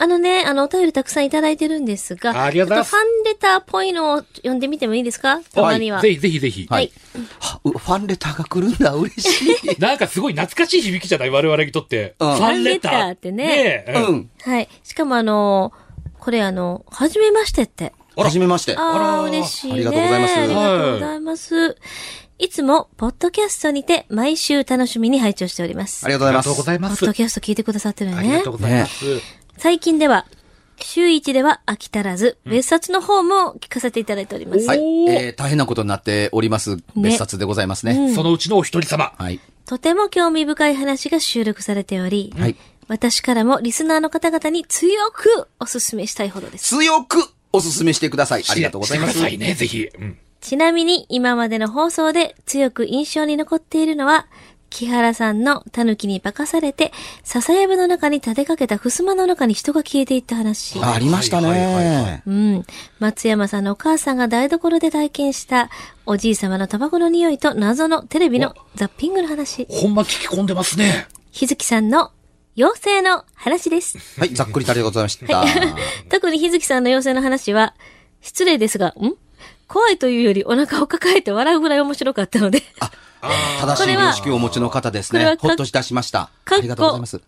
あのね、あの、お便りたくさんいただいてるんですが、ありがとうございますちょっファンレターっぽいのを読んでみてもいいですか？たまには。ぜひぜひぜひ。はい。ファンレターが来るんだ、嬉しい。なんかすごい懐かしい響きじゃない？我々にとって。うんファンレター。ファンレターってねねえうん。はい。しかもあの、これあの、はじめましてって。あらはじめまして。ああ、嬉しいね。ありがとうございますありがとうございます。いつも、ポッドキャストにて、毎週楽しみに拝聴しております。ありがとうございます。ありがとうございます。ポッドキャスト聞いてくださってるのねありがとう。ございます。最近では、週一では飽き足らず、別冊の方も聞かせていただいております。はい。えー、大変なことになっております。別冊でございますね。そのうちのお一人様。はい。とても興味深い話が収録されており、はい私からもリスナーの方々に強くお勧めしたいほどです。強くお勧めしてください。ありがとうございます。してくださいね、ぜひ。うんちなみに今までの放送で強く印象に残っているのは、木原さんの狸に化かされて、笹やぶの中に立てかけた襖の中に人が消えていった話。ありましたはいはいはいはね。うん。松山さんのお母さんが台所で体験した、おじい様のタバコの匂いと謎のテレビのザッピングの話。ほんま聞き込んでますね。日月さんの妖精の話です。はい、ざっくりとありがとうございました。特に日月さんの妖精の話は、失礼ですが、ん？怖いというよりお腹を抱えて笑うぐらい面白かったので、正しい認識をお持ちの方ですね。ほっといたしました。ありがとうございます。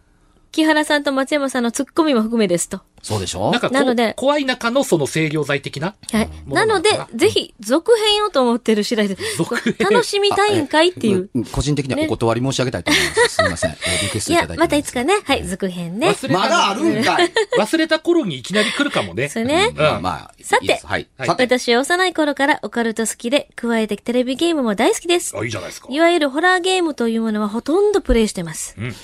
木原さんと松山さんのツッコミも含めですと。そうでしょ？ななので怖い中のその制御剤的な？はい。もなのでぜひ、続編をと思ってる次第です。続編？楽しみたいんかいっていう。ん個人的にはお断り申し上げたいと思います。すみません。えーリクエストいやいただい、て。またいつかね、はい、続編ね。忘れたまだあるんかい 忘れた頃にいきなり来るかもね。それね。まあまあ。さてはい。私は幼い頃からオカルト好きで、加えてテレビゲームも大好きです。あ、いいじゃないですか。いわゆるホラーゲームというものはほとんどプレイしてます。うん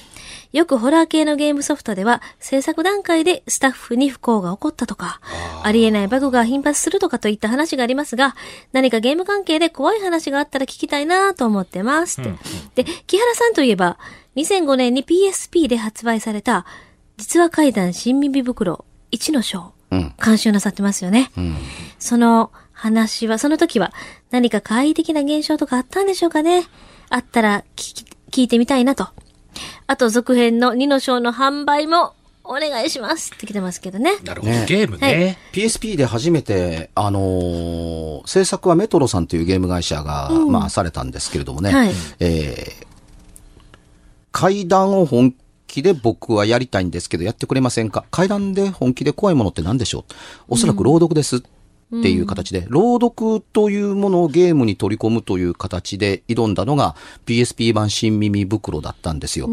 よくホラー系のゲームソフトでは、制作段階でスタッフに不幸が起こったとか、ありえないバグが頻発するとかといった話がありますが、何かゲーム関係で怖い話があったら聞きたいなと思ってますって。で、木原さんといえば、2005年に PSP で発売された、実話怪談新耳袋1の章、うん監修なさってますよね。うん。その話は、その時は何か怪異的な現象とかあったんでしょうかねあったら聞き、聞いてみたいなと。あと続編の2の章の販売もお願いしますって来てますけどね。なるほど、ね。ゲームね。PSP で初めて、あのー制作はメトロさんというゲーム会社が、まあ、されたんですけれどもね、はい。えー階段を本気で僕はやりたいんですけど、やってくれませんか？階段で本気で怖いものって何でしょう？おそらく朗読です。っていう形で、朗読というものをゲームに取り込むという形で挑んだのが PSP 版新耳袋だったんですよ。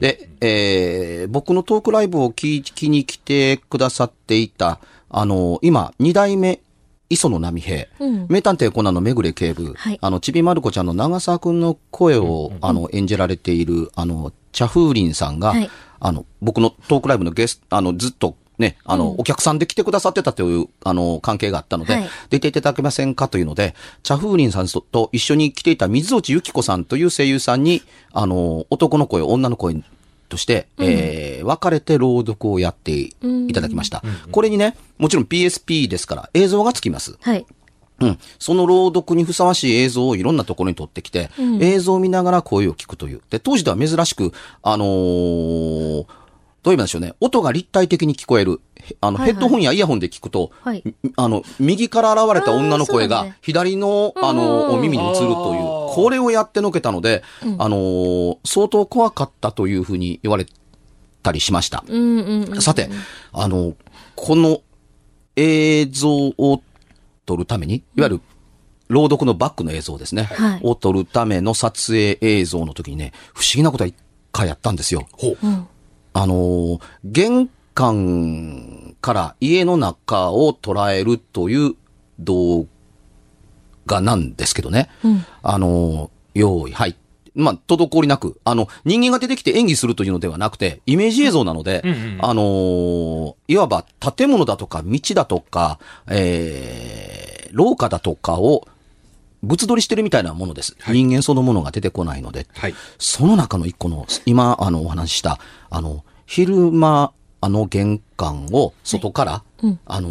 で、えー僕のトークライブを聞きに来てくださっていた、あの、今、二代目、磯野波平、うん。名探偵コナンのめぐれ警部、はい。あの、ちびまる子ちゃんの長澤くんの声を、あの、演じられている、あの、茶風林さんが、はい。あの、僕のトークライブのゲスト、あの、ずっとね、あの、お客さんで来てくださってたという、あの、関係があったので、はい出ていただけませんか？というので、茶風林さんとと一緒に来ていた水落ゆき子さんという声優さんに、あの、男の声、女の声として、えー分かれて朗読をやっていただきました。これにね、もちろん PSP ですから映像がつきます。はい。うん。その朗読にふさわしい映像をいろんなところに撮ってきて、映像を見ながら声を聞くという。で、当時では珍しく、あのーどう言いましょうね。音が立体的に聞こえる。へあの、はいはいヘッドホンやイヤホンで聞くと、はいみあの、右から現れた女の声が左の、あの、お耳に映るというこれをやってのけたので、あのー相当怖かったというふうに言われたりしました。うんうんうん。さて、あの、この映像を撮るために、いわゆる朗読のバックの映像ですね。はいを撮るための撮影映像の時にね、不思議なことが一回やったんですよ。ほう。あのー玄関から家の中を捉えるという動画なんですけどね。あのー用意、はい。まあ、滞りなく、あの、人間が出てきて演技するというのではなくて、イメージ映像なので、うんうんあのーいわば建物だとか道だとか、えー、廊下だとかを物撮りしてるみたいなものです。人間そのものが出てこないので。はい。その中の一個の、今、あの、お話しした、あの、昼間、あの玄関を外から、あの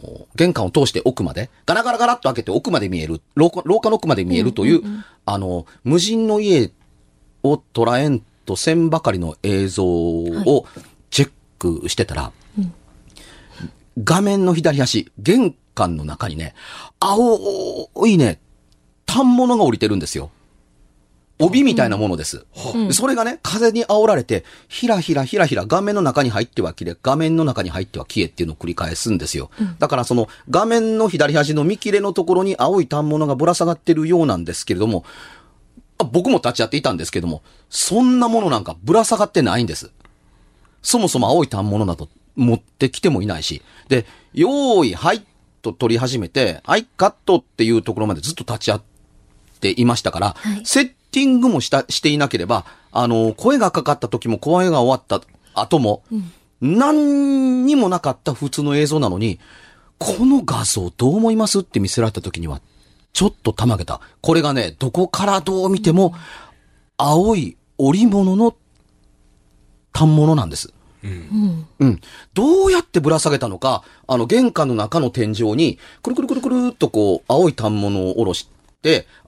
ー玄関を通して奥まで、ガラガラガラっと開けて奥まで見える、廊下廊下の奥まで見えるという、あの、無人の家を捉えんとせんばかりの映像をチェックしてたら、画面の左端、玄関の中にね、青いね、反物が降りてるんですよ。帯みたいなものです。でそれがね、風に煽られて、ひらひらひらひら画面の中に入っては消え、画面の中に入っては消えっていうのを繰り返すんですよ。だからその画面の左端の見切れのところに青い反物がぶら下がってるようなんですけれども、あ僕も立ち会っていたんですけども、そんなものなんかぶら下がってないんです。そもそも青い反物など持ってきてもいないし。で、用意、はい、と取り始めて、はい、カットっていうところまでずっと立ち会っていましたから、はいセッティングもした、していなければ、あの、声がかかった時も声が終わった後も、何にもなかった普通の映像なのに、この画像どう思いますって見せられた時には、ちょっとたまげた。これがね、どこからどう見ても、青い織物の反物なんです。うん。どうやってぶら下げたのか、あの、玄関の中の天井に、くるくるくるくるっとこう、青い反物を下ろして、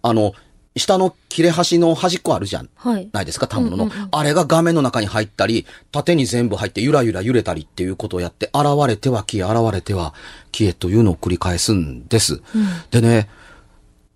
あの、下の切れ端の端っこあるじゃん。はい。ないですか、反物の、あれが画面の中に入ったり、縦に全部入ってゆらゆら揺れたりっていうことをやって、現れては消え、現れては消えというのを繰り返すんです。でね、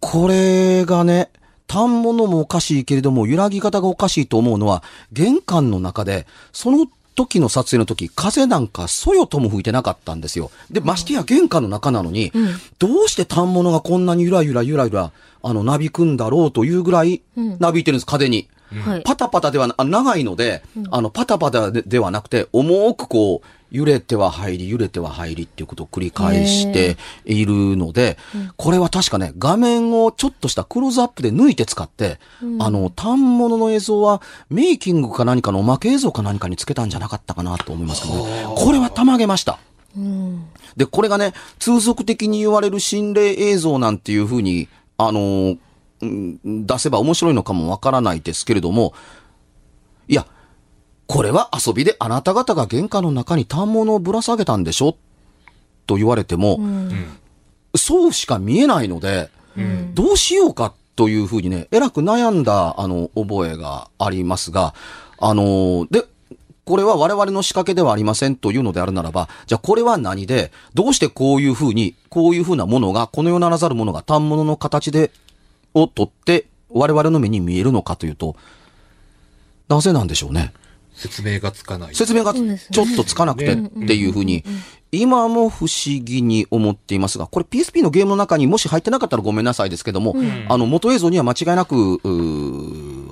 これがね、反物もおかしいけれども、揺らぎ方がおかしいと思うのは、玄関の中で、その時の撮影の時、風なんかそよとも吹いてなかったんですよ。で、ましてや玄関の中なのに、どうして反物がこんなにゆらゆらゆらゆら、あの、なびくんだろうというぐらい、なびいてるんです、風に。はい。パタパタではな、あ長いので、あの、パタパタでではなくて、重くこう、揺れては入り、揺れては入りっていうことを繰り返しているので、これは確かね、画面をちょっとしたクローズアップで抜いて使って、あの、反物の映像はメイキングか何かのおまけ映像か何かにつけたんじゃなかったかなと思いますけどね。これはたまげました。で、これがね、通俗的に言われる心霊映像なんていうふうに、あのーうん出せば面白いのかもわからないですけれども、いや、これは遊びであなた方が玄関の中に反物をぶら下げたんでしょ？と言われても、そうしか見えないので、どうしようかというふうにね、えらく悩んだ、あの、覚えがありますが、あのーで、これは我々の仕掛けではありませんというのであるならば、じゃあこれは何で、どうしてこういうふうに、こういうふうなものが、この世ならざるものが反物の形で、を取って、我々の目に見えるのかというと、なぜなんでしょうね。説明がつかない。説明がちょっとつかなくてっていうふうに、今も不思議に思っていますが、これ PSP のゲームの中にもし入ってなかったらごめんなさいですけども、あの元映像には間違いなく、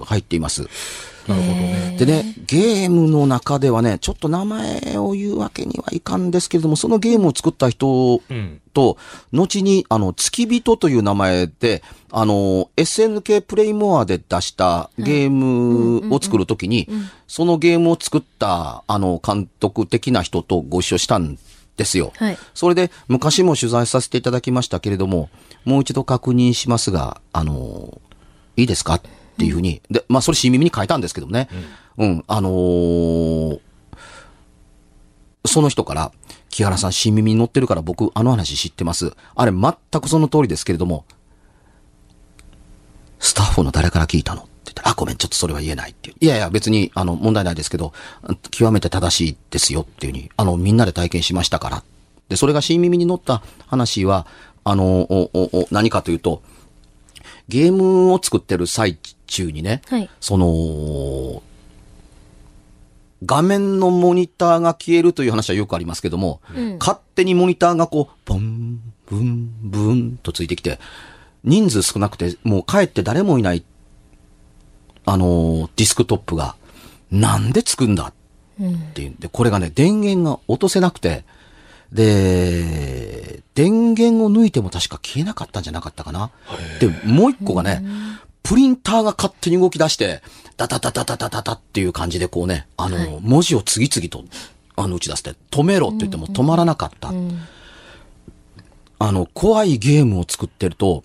入っています。なるほどね。でね、ゲームの中ではね、ちょっと名前を言うわけにはいかんですけれども、そのゲームを作った人うん。と、後に、あの、月人という名前で、あの、SNK プレイモアで出したゲームを作るときに、そのゲームを作った、あの、監督的な人とご一緒したんですよ。はい。それで、昔も取材させていただきましたけれども、もう一度確認しますが、あの、いいですか？っていうふうに、で、まあ、それ新耳に書いたんですけどね。うん、あのーその人から、木原さん新耳に乗ってるから僕あの話知ってます。あれ全くその通りですけれども、スタッフの誰から聞いたの？って言って、あ、ごめん、ちょっとそれは言えないっていう。いやいや、別に、あの、問題ないですけど、極めて正しいですよっていうふうに、あの、みんなで体験しましたから。で、それが新耳に乗った話は、あの、おおお何かというと、ゲームを作ってる最中にね、はい。その、画面のモニターが消えるという話はよくありますけども、勝手にモニターがこう、ポン、ブン、ブンとついてきて、人数少なくて、もう帰って誰もいない、あのーディスクトップが、なんでつくんだっていうんで、これがね、電源が落とせなくて、で、電源を抜いても確か消えなかったんじゃなかったかな。で、もう一個がね、プリンターが勝手に動き出して、ダダダダダダダダっていう感じでこうね、あの、はい。文字を次々と、あの、打ち出して、止めろって言っても止まらなかった。あの、怖いゲームを作ってると、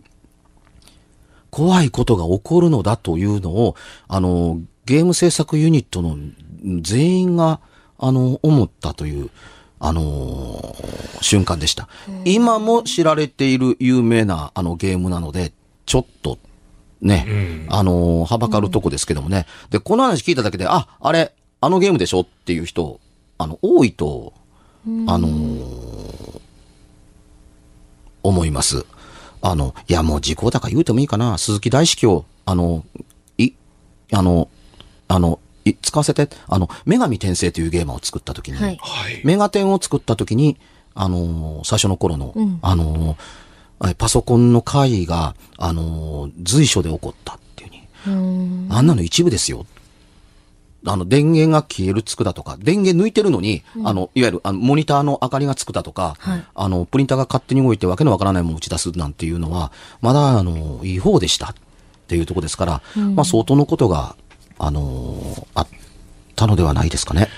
怖いことが起こるのだというのを、あの、ゲーム制作ユニットの全員が、あの、思ったという、あのー瞬間でした。今も知られている有名な、あの、ゲームなので、ちょっと、ね、あのーはばかるとこですけどもね。で、この話聞いただけで、あ、あれ、あのゲームでしょっていう人、あの、多いと、あのー思います。あの、いや、もう時効だから言うてもいいかな。鈴木大司教、あの、い、あの、あの、い使わせて、あの、女神転生というゲームを作った時に、はい。はい。メガテンを作った時に、あのー最初の頃の、あのーえパソコンの会議が、あのー随所で起こったっていうふうに。あんなの一部ですよ。あの、電源が消えるつくだとか、電源抜いてるのに、あの、いわゆる、あの、モニターの明かりがつくだとか、はいあの、プリンターが勝手に動いてわけのわからないものを打ち出すなんていうのは、まだ、あの、いい方でしたっていうところですから、まあ、相当のことが、あのーあったのではないですかね。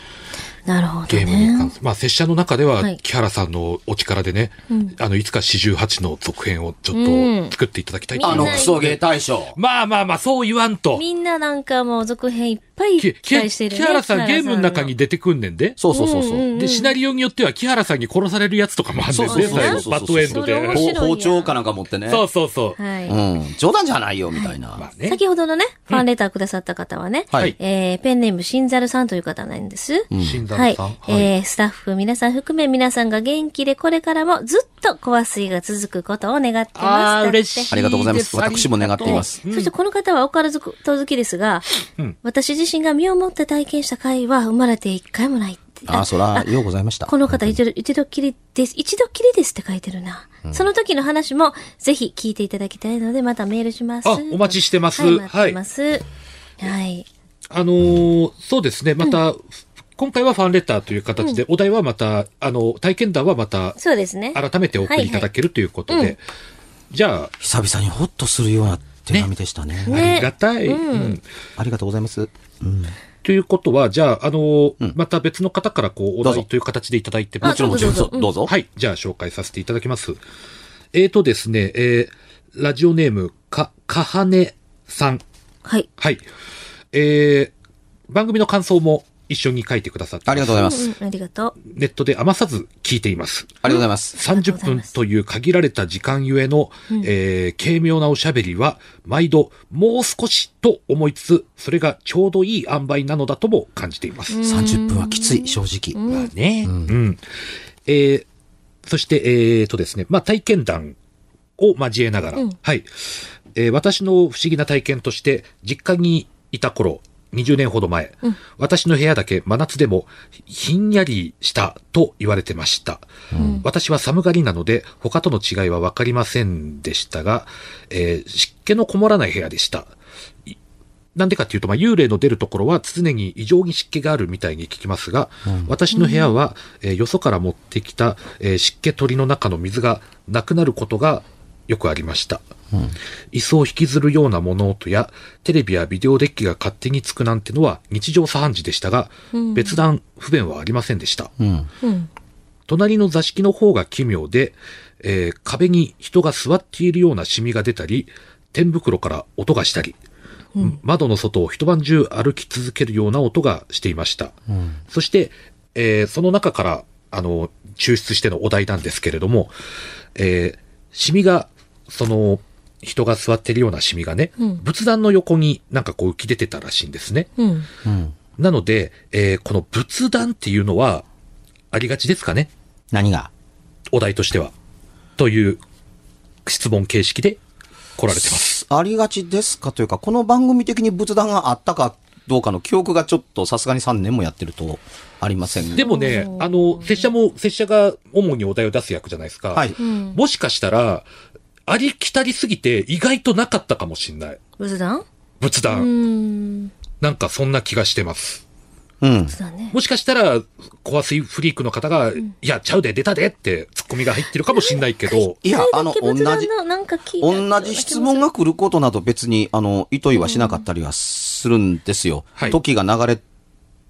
なるほどゲームに関ね。する。まあ、拙者の中では、はい木原さんのお力でね、あの、いつか四十八の続編をちょうんっと作っていただきたいとみんなあの、クソゲー大賞。まあまあまあ、そう言わんと。みんななんかもう続編いっぱいき期待してるね。木原さんゲームの中にで。出てくんねんで。そうそうそうそう。で、シナリオによっては木原さんに殺されるやつとかもあんねんで、そうそうそう最後バッドエンドで。ほ包丁かなんか持ってね。そうそうそう。はい。うん。冗談じゃないよ、みたいな。まあね。先ほどのね、ファンレターくださった方はね、はいえー、ペンネームシンザルさんという方なんです。死んだはいのさん。。えー、スタッフ皆さん含め皆さんが元気でこれからもずっと怖水が続くことを願ってます。ああ、嬉しい。ありがとうございます私も願っていますそしてこの方はオカルト好きですが、私自身が身をもって体験した回は生まれて一回もないって。あ、そら、ようございました。この方一度、一度きりです。一度きりですって書いてるな。その時の話もぜひ聞いていただきたいので、またメールします。あお待ちしてますはい、待ってます。はい。あのーそうですね、また、今回はファンレターという形で、お題はまた、あの、体験談はまた、そうですね。改めてお送りいただけるということで、じゃあ、久々にホッとするような手紙でしたね。ねありがたい。うんありがとうございます。うん。ということは、じゃあ、あのーまた別の方からこう、お題という形でいただいてもちろんもちろん、どうぞどうぞどうぞ。はい。じゃあ紹介させていただきます。えーとですね、えー、ラジオネーム、か、かはねさん。はい。はい。えー、番組の感想も一緒に書いてくださってありがとうございます。うん、ありがとう。ネットで余さず聞いています。ありがとうございます。30分という限られた時間ゆえの、えー軽妙なおしゃべりは、毎度、もう少しと思いつつ、それがちょうどいい塩梅なのだとも感じています。30分はきつい、正直。まあね。うん。えーそして、えーとですね、まあ体験談を交えながら、はい。えー私の不思議な体験として、実家にいた頃、20年ほど前、私の部屋だけ真夏でもひんやりしたと言われてました。私は寒がりなので他との違いはわかりませんでしたが、えー湿気のこもらない部屋でした。いなんでかっていうと、まあ、幽霊の出るところは常に異常に湿気があるみたいに聞きますが、私の部屋は、えーよそから持ってきた、えー湿気取りの中の水がなくなることがよくありました。椅子を引きずるような物音や、テレビやビデオデッキが勝手につくなんてのは日常茶飯事でしたが、別段不便はありませんでした。うん。うん。隣の座敷の方が奇妙で、えー壁に人が座っているようなシミが出たり、天袋から音がしたり、窓の外を一晩中歩き続けるような音がしていました。そして、えーその中から、あの、抽出してのお題なんですけれども、えーシミが、その、人が座ってるようなシミがね、うん仏壇の横になんかこう浮き出てたらしいんですね。うん。うん。なので、えーこの仏壇っていうのは、ありがちですかね？何が？お題としては。という質問形式で来られてます。ありがちですか？というか、この番組的に仏壇があったかどうかの記憶がちょっとさすがに3年もやってるとありませんでもね、あの、拙者も、拙者が主にお題を出す役じゃないですか。はい。うん。もしかしたら、ありきたりすぎて意外となかったかもしんない。仏壇？う仏壇。ん。なんかそんな気がしてます。うん。もしかしたら、コアスイフリークの方が、いや、ちゃうで、出たでってツッコミが入ってるかもしんないけど、いや、あの、同じ、のなんか聞いた同じ質問が来ることなど別に、あの、意図意はしなかったりはするんですよ。はい時が流れ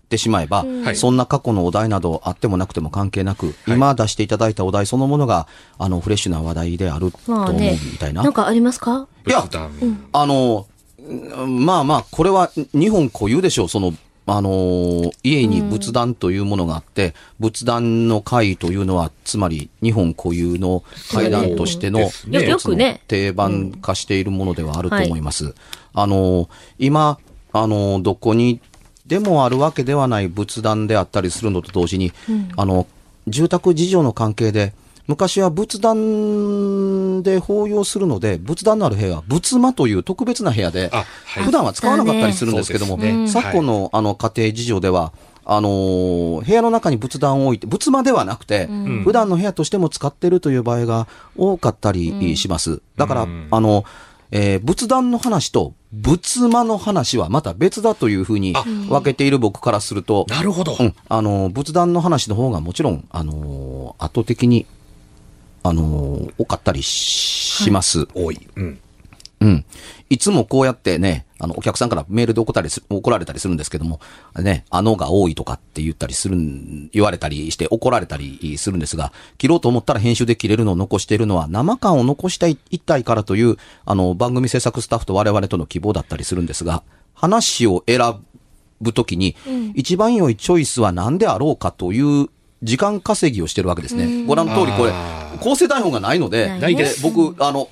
てしまえば、はい。そんな過去のお題などあってもなくても関係なく、はい。今出していただいたお題そのものが、あの、フレッシュな話題であると思うみたいな。なんかありますか？いや仏壇。あの、うんまあまあ、これは日本固有でしょう。その、あのー家に仏壇というものがあって、仏壇の会というのは、つまり日本固有の会談としてのそうですね。一つの定番化しているものではあると思います。あのー今、あのーどこにでもあるわけではない仏壇であったりするのと同時に、あの、住宅事情の関係で、昔は仏壇で法要するので、仏壇のある部屋は仏間という特別な部屋であ、はい。普段は使わなかったりするんですけども、ね。昨今のあの家庭事情では、あのー部屋の中に仏壇を置いて、仏間ではなくて、ん。普段の部屋としても使っているという場合が多かったりします。だから、うん。あの、えー仏壇の話と仏間の話はまた別だというふうにあ分けている僕からすると、なるほど。うん、あの、仏壇の話の方がもちろん、あのー圧倒的に、あのー多かったりします。多い。うん。うん。いつもこうやってね、あの、お客さんからメールで怒ったりす怒られたりするんですけども、ね、あのが多いとかって言ったりするん、言われたりして怒られたりするんですが、切ろうと思ったら編集で切れるのを残しているのは生感を残したい、一体からという、あの、番組制作スタッフと我々との希望だったりするんですが、話を選ぶときに、一番良いチョイスは何であろうかという時間稼ぎをしてるわけですね。ご覧の通りこれあ、構成台本がないので、です。僕、あの、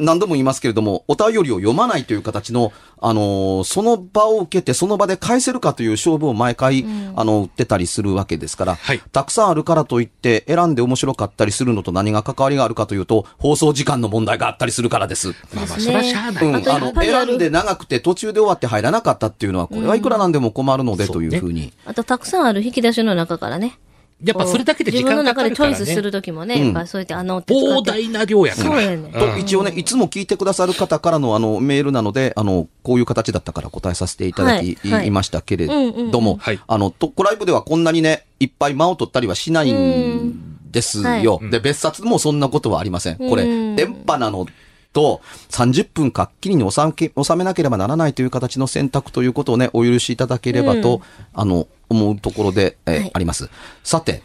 何度も言いますけれども、お便りを読まないという形の、あのーその場を受けて、その場で返せるかという勝負を毎回、あの、売ってたりするわけですから、はいたくさんあるからといって、選んで面白かったりするのと何が関わりがあるかというと、放送時間の問題があったりするからです。まあまあ、ですねそれはしゃあない。うん、あの、選んで長くて途中で終わって入らなかったっていうのは、これはいくらなんでも困るのでうんというふうに。あと、たくさんある引き出しの中からね。やっぱそれだけで時間かかるからね。自分の中でチョイスするときもね、うん。やっぱそうやってあの膨大な量やから。そうやねん。と、一応ね、いつも聞いてくださる方からのあの、メールなので、あの、こういう形だったから答えさせていただき、はい。はい。いましたけれどもはい、あの、トッコライブではこんなにね、いっぱい間を取ったりはしないんですよ。はで、別冊もそんなことはありません。これ、うん電波なのと、30分かっきりに収め収めなければならないという形の選択ということをね、お許しいただければと、あの、思うところで、えーはいあります。さて、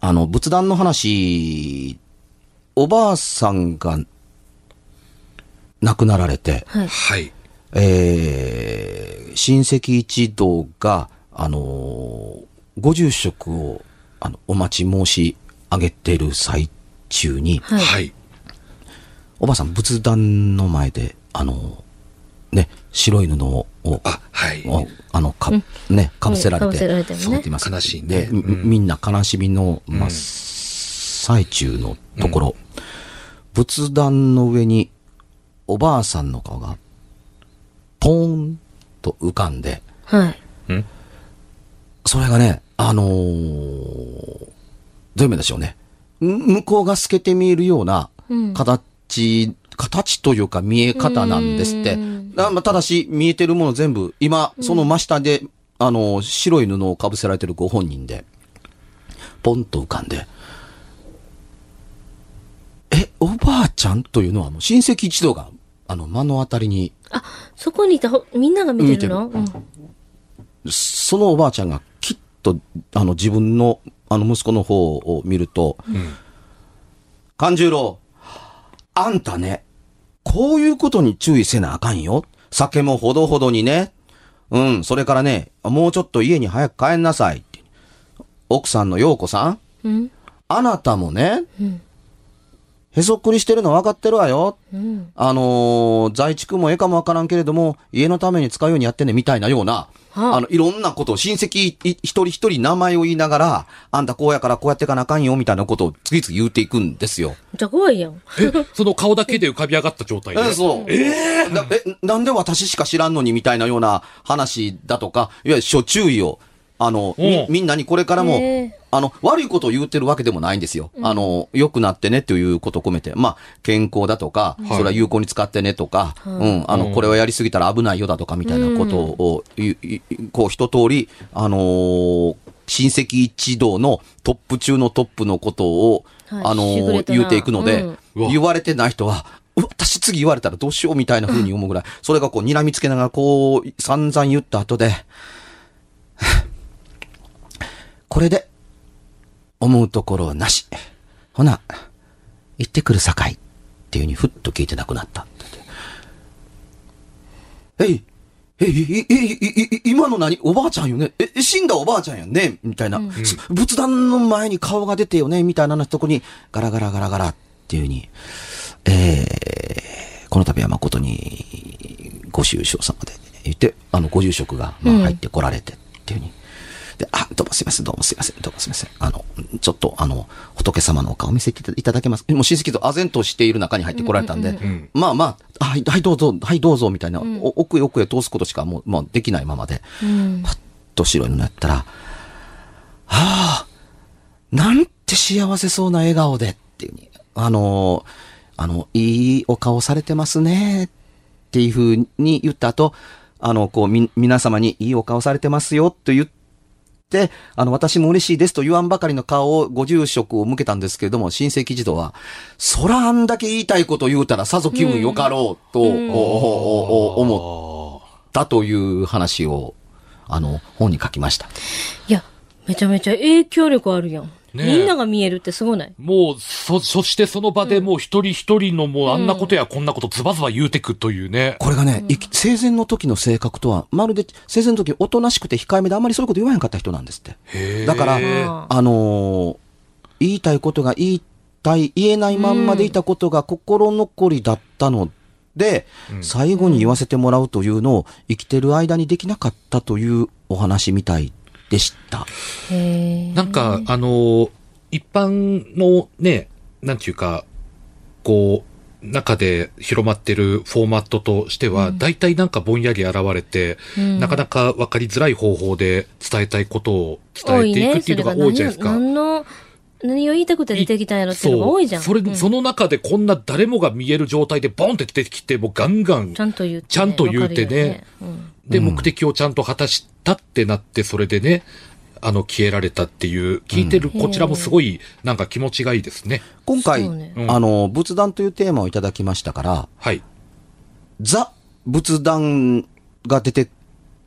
あの、仏壇の話、おばあさんが亡くなられて、はい。はい。えー親戚一同が、あのーご住職を、あの、お待ち申し上げている最中に、はい。はい。おばあさん仏壇の前で、あのーね、白い布を、あ、はい。をあの、か、ね、かぶせられて、かぶせられています。悲しいねで、みうんな悲しみの真っ最中のところ、仏壇の上におばあさんの顔が、ポーンと浮かんで、はい。うんそれがね、あのーどういう意味でしょうね。ん向こうが透けて見えるようなうん形、形というか見え方なんですって。だまあただし、見えてるもの全部、今、その真下で、あのー白い布をかぶせられてるご本人で、ポンと浮かんで、え、おばあちゃんというのはもう親戚一同が、あの、目の当たりにあ、そこにいたほ、みんなが見てるの？うん。そのおばあちゃんがきっと、あの、自分の、あの、息子の方を見ると、勘十郎、あんたね、こういうことに注意せなあかんよ。酒もほどほどにね。うん、それからね、もうちょっと家に早く帰んなさいって。奥さんの陽子さんうん。あなたもね、んへそっくりしてるの分かってるわよ。うん。あのー在地区もええかもわからんけれども、家のために使うようにやってね、みたいなような、はああの、いろんなことを親戚い一人一人名前を言いながら、あんたこうやからこうやってかなあかんよ、みたいなことを次々言うていくんですよ。じゃあ怖いやん。え、その顔だけで浮かび上がった状態で？えそう。えなえ、なんで私しか知らんのにみたいなような話だとか、いわゆる諸注意を、あの、みう。んみんなにこれからもあの、悪いことを言ってるわけでもないんですよ。あの、良くなってねということを込めて、まあ、健康だとか、い。それは有効に使ってねとか、うん、あの、これはやりすぎたら危ないよだとかみたいなことを、いいこう、一通り、あのー親戚一同のトップ中のトップのことを、はい。あのー言うていくので、うん。言われてない人は、私次言われたらどうしようみたいな風に思うぐらい、それがこう睨みつけながらこう散々言った後で、これで思うところはなし。ほな、行ってくるさかいっていう風にふっと聞いてなくなった。えい、えい、えい、今の何？おばあちゃんよね？え、え死んだおばあちゃんやんね？みたいな、す仏壇の前に顔が出てよね？みたいなとこに、ガラガラガラガラ。っていう風に、えー、この度は誠に、ご愁傷様で、言って、あの、ご住職が、まあ、入ってこられて。っていう風に。で、あ、どうもすいません、どうもすいません、どうもすいません。あの、ちょっと、あの、仏様のお顔見せていただけます？もう親戚と唖然としている中に入ってこられたんで、んまあまあ、はい、はい、どうぞ、はい、どうぞ、みたいな、お奥へ奥へ通すことしかもう、まあ、できないままで、うん。パッと白いのやったら、はあ、なんて幸せそうな笑顔でっていうに、あの、あの、いいお顔されてますねっていうふうに言った後、あの、こう、み、皆様にいいお顔されてますよと言って、あの、私も嬉しいですと言わんばかりの顔をご住職を向けたんですけれども、親戚児童は、そらあんだけ言いたいこと言うたらさぞ気分よかろうと、おおおお思ったという話を、あの、本に書きました。いや、めちゃめちゃ影響力あるやん。みんなが見えるってすごない？もう、そ、そしてその場でもう一人一人のもうあんなことやこんなことズバズバ言うてくというね。これがね、生き生前の時の性格とは、まるで生前の時おとなしくて控えめであんまりそういうこと言わへんかった人なんですって。だから、ーあのー言いたいことが言いたい、言えないまんまでいたことが心残りだったので、最後に言わせてもらうというのを生きてる間にできなかったというお話みたいでした。なんか、あのー一般のね、なんていうか、こう、中で広まってるフォーマットとしては、大体なんかぼんやり現れて、うんなかなかわかりづらい方法で伝えたいことを伝えていくっていうのが多いじゃないですか。それが何の、何を言いたくて出てきたんやろっていうのが多いじゃん。それ、うん。その中でこんな誰もが見える状態でボンって出てきて、もうガンガンちゃんと言って、ちゃんと言うてね。ね。うん。で、目的をちゃんと果たしたってなって、それでね、あの、消えられたっていう、聞いてるこちらもすごい、なんか気持ちがいいですね。今回、ね。うん。あの、仏壇というテーマをいただきましたから、はい。ザ仏壇が出て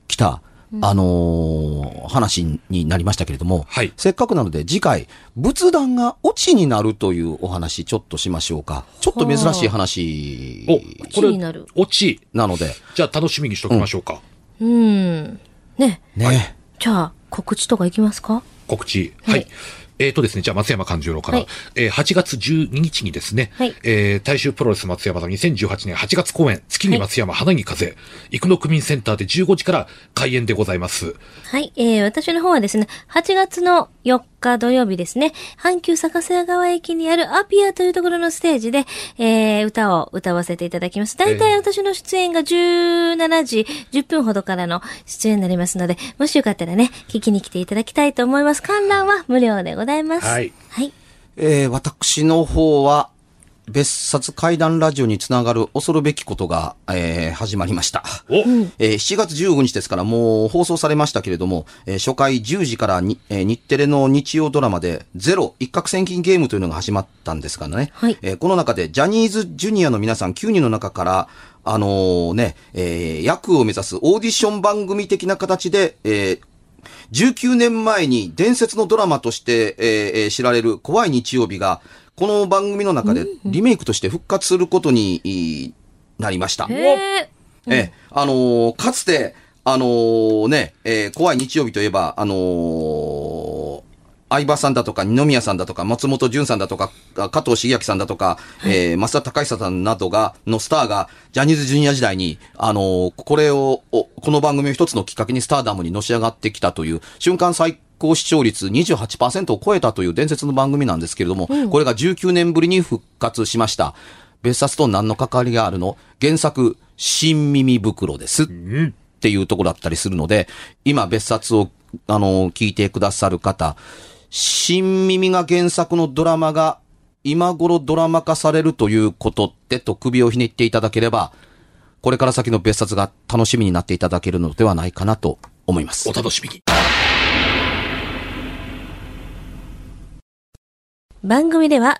きた、あのー話になりましたけれども、はいせっかくなので次回、仏壇がオチになるというお話ちょっとしましょうか。ちょっと珍しい話お、オこれチになる、オチ？なので、じゃあ楽しみにしときましょうか。うん。ね。ね。じゃあ、告知とかいきますか？告知。ははいい。えーとですね、じゃあ松山勘十郎から、はいえー8月12日にですね、はいえー大衆プロレス松山座2018年8月公演、月に松山花に風、生野区民センターで15時から開演でございます。はい、えー、私の方はですね、8月の4日土曜日ですね、阪急坂瀬川駅にあるアピアというところのステージで、えー、歌を歌わせていただきます。大体私の出演が17時10分ほどからの出演になりますので、もしよかったらね、聞きに来ていただきたいと思います。観覧は無料でございます。はい。はい。えー私の方は、別冊怪談ラジオにつながる恐るべきことが、えー始まりました。お、えー7月15日ですからもう放送されましたけれども、えー初回10時からに、えー日テレの日曜ドラマでゼロ一攫千金ゲームというのが始まったんですからね。はいえーこの中でジャニーズジュニアの皆さん9人の中から、あのーね、えー役を目指すオーディション番組的な形で、えー19年前に伝説のドラマとして、えーえー知られる怖い日曜日が、この番組の中でリメイクとして復活することにいなりました。え、あのーかつて、あのーね、えー怖い日曜日といえば、あのー相葉さんだとか、二宮さんだとか、松本潤さんだとか、あ加藤茂明さんだとか、えー、増田隆久さんなどが、のスターが、ジャニーズジュニア時代に、あのーこれを、おこの番組を一つのきっかけにスターダムにのし上がってきたという、瞬間最高視聴率28%を超えたという伝説の番組なんですけれども、これが19年ぶりに復活しました。別冊と何の関わりがあるの？原作、新耳袋です。っていうところだったりするので、今別冊を、あの、聞いてくださる方、新耳が原作のドラマが今頃ドラマ化されるということってと首をひねっていただければ、これから先の別冊が楽しみになっていただけるのではないかなと思いますお。楽しみに。番組では